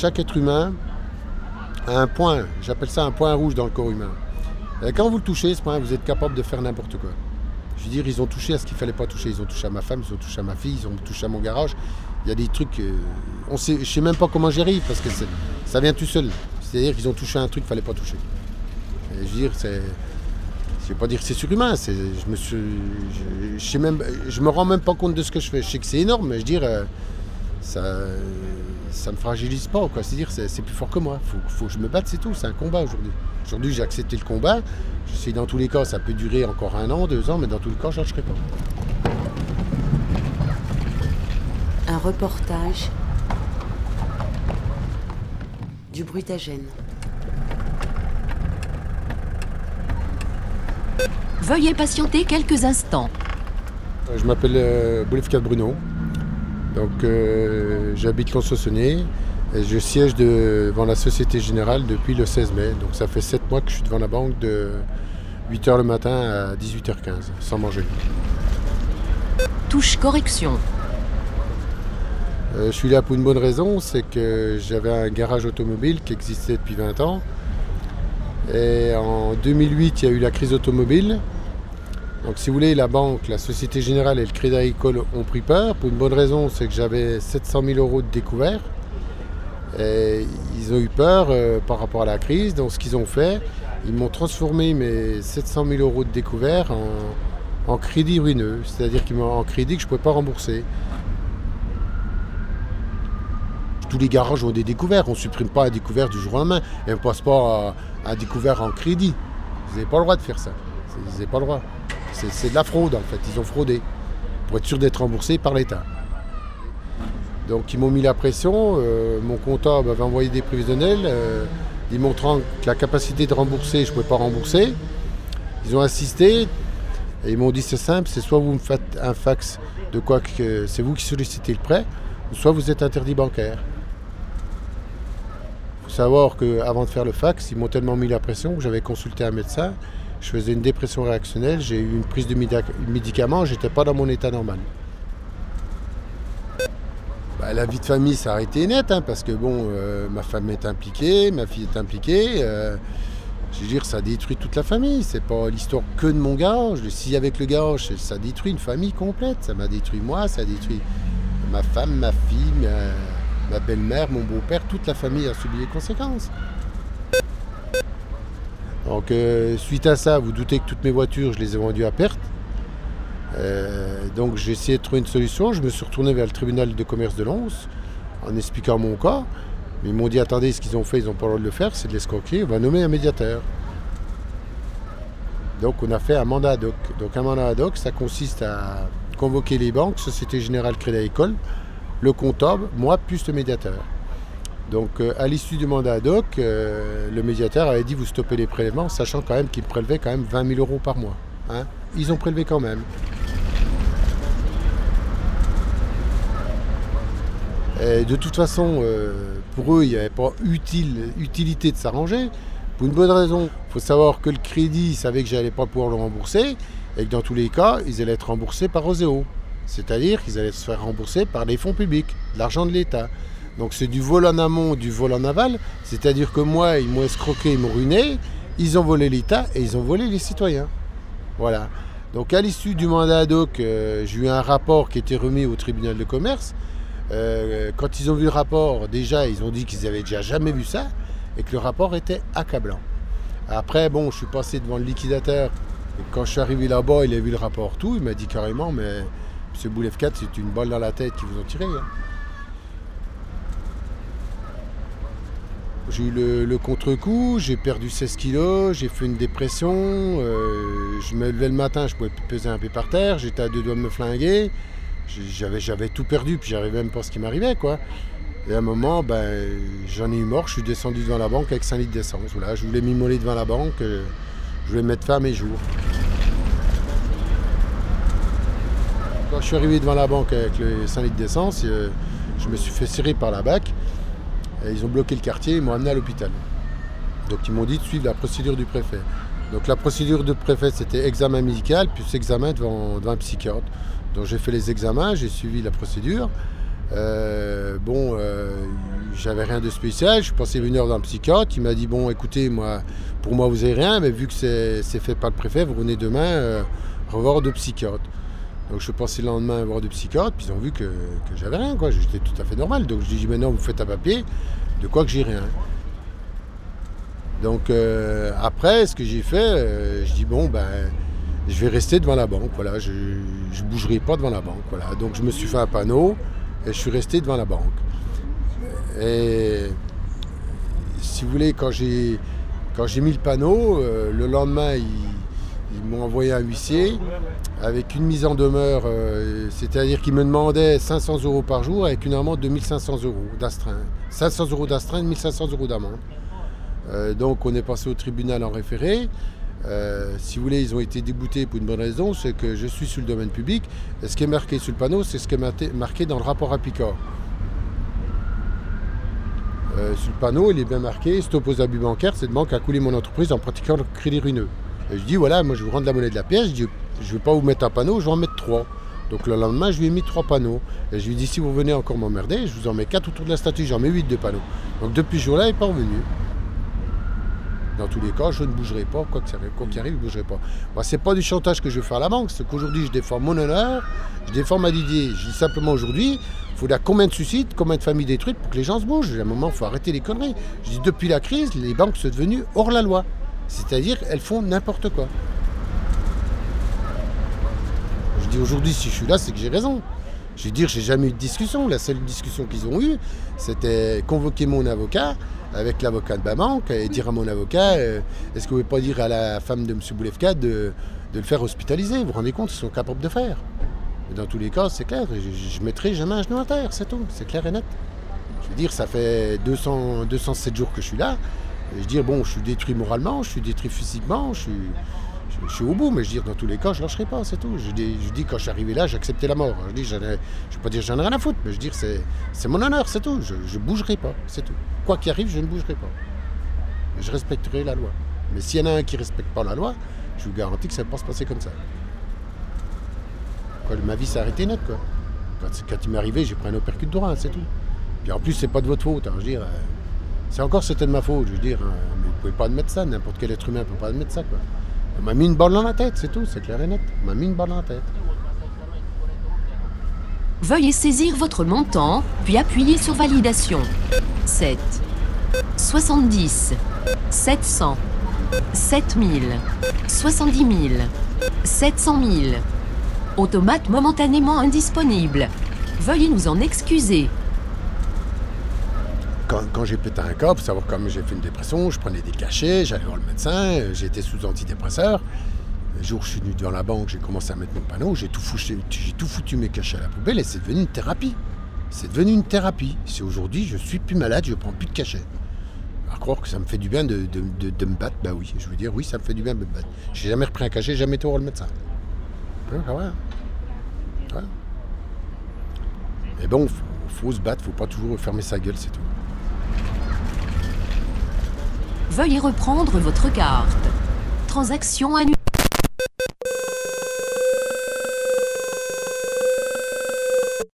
chaque être humain a un point, j'appelle ça un point rouge dans le corps humain. Et quand vous le touchez, ce point, vous êtes capable de faire n'importe quoi. Je veux dire, ils ont touché à ce qu'il fallait pas toucher. Ils ont touché à ma femme, ils ont touché à ma fille, ils ont touché à mon garage. Il y a des trucs. euh, on sait, je sais même pas comment j'y arrive parce que ça vient tout seul. C'est-à-dire qu'ils ont touché à un truc qu'il fallait pas toucher. Je veux dire, c'est. Je vais pas dire que c'est surhumain. Je me je, je me rends même pas compte de ce que je fais. Je sais que c'est énorme, mais je veux dire, euh, ça, ça me fragilise pas. Quoi. C'est-à-dire, c'est, c'est plus fort que moi. Faut, faut que je me batte, c'est tout. C'est un combat aujourd'hui. Aujourd'hui, j'ai accepté le combat. Je sais dans tous les cas, ça peut durer encore un an, deux ans, mais dans tous les cas, je lâcherai pas. Un reportage du Brutagène. Veuillez patienter quelques instants. Je m'appelle euh, Boulevard Bruno. Donc, euh, j'habite Lons-Sassonnier et je siège devant la Société Générale depuis le 16 mai. Donc, ça fait 7 mois que je suis devant la banque de 8h le matin à 18h15, sans manger. Touche correction. Euh, je suis là pour une bonne raison, c'est que j'avais un garage automobile qui existait depuis 20 ans. Et en 2008, il y a eu la crise automobile. Donc si vous voulez, la banque, la Société Générale et le Crédit Agricole ont pris peur. Pour une bonne raison, c'est que j'avais 700 000 euros de découvert. Et ils ont eu peur euh, par rapport à la crise. Donc ce qu'ils ont fait, ils m'ont transformé mes 700 000 euros de découvert en, crédit ruineux. C'est-à-dire qu'ils m'ont en crédit que je ne pouvais pas rembourser. tous les garages ont des découverts. On ne supprime pas un découvert du jour au lendemain. Et on ne passe pas à un découvert en crédit. Vous n'avez pas le droit de faire ça. Vous n'avez pas le droit. C'est de la fraude en fait. Ils ont fraudé pour être sûr d'être remboursés par l'État. Donc ils m'ont mis la pression. euh, mon comptable avait envoyé des prévisionnels euh, démontrant que la capacité de rembourser, je ne pouvais pas rembourser. Ils ont insisté et ils m'ont dit c'est simple, c'est soit vous me faites un fax de quoi que c'est vous qui sollicitez le prêt, soit vous êtes interdit bancaire. Il faut savoir qu'avant de faire le fax, ils m'ont tellement mis la pression que j'avais consulté un médecin. Je faisais une dépression réactionnelle, j'ai eu une prise de médicaments, j'étais pas dans mon état normal. Bah, la vie de famille s'est arrêtée net, hein, parce que bon, euh, ma femme est impliquée, ma fille est impliquée. euh, je dire, ça détruit toute la famille. C'est pas l'histoire que de mon garage. Si avec le garage, ça détruit une famille complète. Ça m'a détruit moi, ça détruit ma femme, ma fille, ma belle-mère, mon beau-père. Toute la famille a subi les conséquences. Donc, euh, suite à ça, vous doutez que toutes mes voitures, je les ai vendues à perte. Euh, donc, j'ai essayé de trouver une solution. Je me suis retourné vers le tribunal de commerce de Lons en expliquant mon cas. Mais ils m'ont dit attendez, ce qu'ils ont fait, ils n'ont pas le droit de le faire, c'est de l'escroquerie, on va nommer un médiateur. Donc on a fait un mandat ad hoc. Donc un mandat ad hoc, ça consiste à convoquer les banques, Société Générale Crédit Agricole, le comptable, moi plus le médiateur. Donc euh, à l'issue du mandat ad hoc, euh, le médiateur avait dit vous stoppez les prélèvements, sachant quand même qu'ils prélevaient quand même 20 000 euros par mois. hein. Ils ont prélevé quand même. De toute façon, euh, pour eux, il n'y avait pas utile, utilité de s'arranger. Pour une bonne raison. Il faut savoir que le crédit, ils savaient que j'allais pas pouvoir le rembourser et que dans tous les cas, ils allaient être remboursés par Oseo. C'est-à-dire qu'ils allaient se faire rembourser par des fonds publics, l'argent de l'État. Donc c'est du vol en amont, du vol en aval. C'est-à-dire que moi, ils m'ont escroqué, ils m'ont ruiné, ils ont volé l'État et ils ont volé les citoyens. Voilà. Donc à l'issue du mandat ad hoc, euh, j'ai eu un rapport qui était remis au tribunal de commerce. Euh, quand ils ont vu le rapport, déjà, ils ont dit qu'ils avaient déjà jamais vu ça et que le rapport était accablant. Après, bon, je suis passé devant le liquidateur. Et quand je suis arrivé là-bas, il a vu le rapport tout. Il m'a dit carrément, mais M. Boulev 4, c'est une balle dans la tête qu'ils vous ont tiré. hein. J'ai eu le, contre-coup, j'ai perdu 16 kilos, j'ai fait une dépression. euh, je me levais le matin, je pouvais peser un pied par terre, j'étais à deux doigts de me flinguer. J'avais tout perdu, puis j'arrivais même pas à ce qui m'arrivait, quoi. Et à un moment, ben, j'en ai eu mort, je suis descendu devant la banque avec 5 litres d'essence. Voilà, je voulais m'immoler devant la banque, euh, je voulais mettre fin à mes jours. Quand je suis arrivé devant la banque avec les 5 litres d'essence, euh, je me suis fait serrer par la BAC. Ils ont bloqué le quartier, ils m'ont amené à l'hôpital. Donc ils m'ont dit de suivre la procédure du préfet. Donc la procédure du préfet, c'était examen médical, puis examen devant, un psychiatre. Donc j'ai fait les examens, j'ai suivi la procédure. Euh, bon, euh, j'avais rien de spécial. Je passé une heure dans psychiatre. Il m'a dit Bon, écoutez, moi, pour moi, vous n'avez rien, mais vu que c'est fait par le préfet, vous venez demain euh, revoir deux psychiatres. Donc je passé le lendemain voir deux psychiatres, puis ils ont vu que, j'avais rien, quoi. J'étais tout à fait normal. Donc je dis Maintenant, vous faites un papier, de quoi que j'ai rien. Donc après, ce que j'ai fait, je dis Bon, ben je vais rester devant la banque. Voilà, je ne bougerai pas devant la banque. Voilà. Donc je me suis fait un panneau et je suis resté devant la banque. Et si vous voulez, quand j'ai, quand j'ai mis le panneau, euh, le lendemain, ils, m'ont envoyé un huissier avec une mise en demeure, euh, c'est-à-dire qu'ils me demandaient 500 euros par jour avec une amende de 1500 euros d'astreinte. 500 euros d'astreinte, 1500 euros d'amende. Euh, donc on est passé au tribunal en référé. Euh, si vous voulez, ils ont été déboutés pour une bonne raison, c'est que je suis sur le domaine public. Ce qui est marqué sur le panneau, c'est ce qui est marqué dans le rapport à Picard. Sur le panneau, il est bien marqué stop aux abus bancaires, cette banque a coulé mon entreprise en pratiquant le crédit ruineux. Et je dis voilà, moi je vous rendre la monnaie de la pièce, je dis je ne vais pas vous mettre un panneau, je vais en mettre trois. Donc le lendemain, je lui ai mis trois panneaux. Et je lui ai dit si vous venez encore m'emmerder, je vous en mets quatre autour de la statue, j'en mets huit de panneaux. Donc depuis ce jour-là, il n'est pas revenu. Dans tous les cas, je ne bougerai pas, quoi qu'il arrive, je ne bougerai pas. Moi, c'est pas du chantage que je vais faire à la banque, c'est qu'aujourd'hui, je défends mon honneur, je défends ma Didier. Je dis simplement aujourd'hui, il faudra combien de suicides, combien de familles détruites pour que les gens se bougent? À un moment, il faut arrêter les conneries. Je dis, depuis la crise, les banques sont devenues hors la loi. C'est-à-dire, elles font n'importe quoi. Dis aujourd'hui, si je suis là, c'est que j'ai raison. Je veux dire, j'ai jamais eu de discussion. La seule discussion qu'ils ont eue, c'était convoquer mon avocat avec l'avocat de Bamank et dire à mon avocat euh, est-ce que vous ne pouvez pas dire à la femme de M. Boulevka de, le faire hospitaliser? Vous vous rendez compte, ils sont capables de faire? dans tous les cas, c'est clair, je ne mettrai jamais un genou à terre, c'est tout, c'est clair et net. Je veux dire, ça fait 200, 207 jours que je suis là. Je veux dire, bon, je suis détruit moralement, je suis détruit physiquement, je suis, je, suis au bout, mais je dire, dans tous les cas, je ne lâcherai pas, c'est tout. Je dis, dis, quand je suis arrivé là, j'acceptais la mort. Je dis, je ne vais pas dire j'en ai rien à foutre, mais je veux dire, c'est mon honneur, c'est tout. Je ne bougerai pas, c'est tout. Quoi qu'il arrive, je ne bougerai pas. Je respecterai la loi. Mais s'il y en a un qui ne respecte pas la loi, je vous garantis que ça ne va pas se passer comme ça. ma vie s'est arrêtée net, quoi. Quand, il m'est arrivé, j'ai pris un uppercut droit, c'est tout. Puis en plus, c'est pas de votre faute, hein, je. Euh, c'est encore c'était de ma faute, je veux dire. Hein, mais vous pouvez pas admettre ça, n'importe quel être humain ne peut pas admettre ça, quoi. On m'a mis une balle dans la tête, c'est tout, c'est clair et net. On m'a mis une balle dans la tête. Veuillez saisir votre montant, puis appuyer sur validation. 7, 70, 700, 7000, 70 000, 700 000. Automate momentanément indisponible. Veuillez nous en excuser quand, j'ai pété un corps, pour savoir comment j'ai fait une dépression, je prenais des cachets, j'allais voir le médecin, euh, j'étais sous antidépresseur. Le jour où je suis venu devant la banque, j'ai commencé à mettre mon panneau, j'ai tout, foutu, j'ai tout foutu mes cachets à la poubelle et c'est devenu une thérapie. C'est devenu une thérapie. Si aujourd'hui je suis plus malade, je prends plus de cachets. À croire que ça me fait du bien de, me battre, bah oui, je veux dire, oui, ça me fait du bien de me battre. J'ai jamais repris un cachet, jamais été voir le médecin. Ah ouais. ouais. Mais bon, faut, faut se battre, faut pas toujours fermer sa gueule, c'est tout. Veuillez reprendre votre carte. Transaction annulée.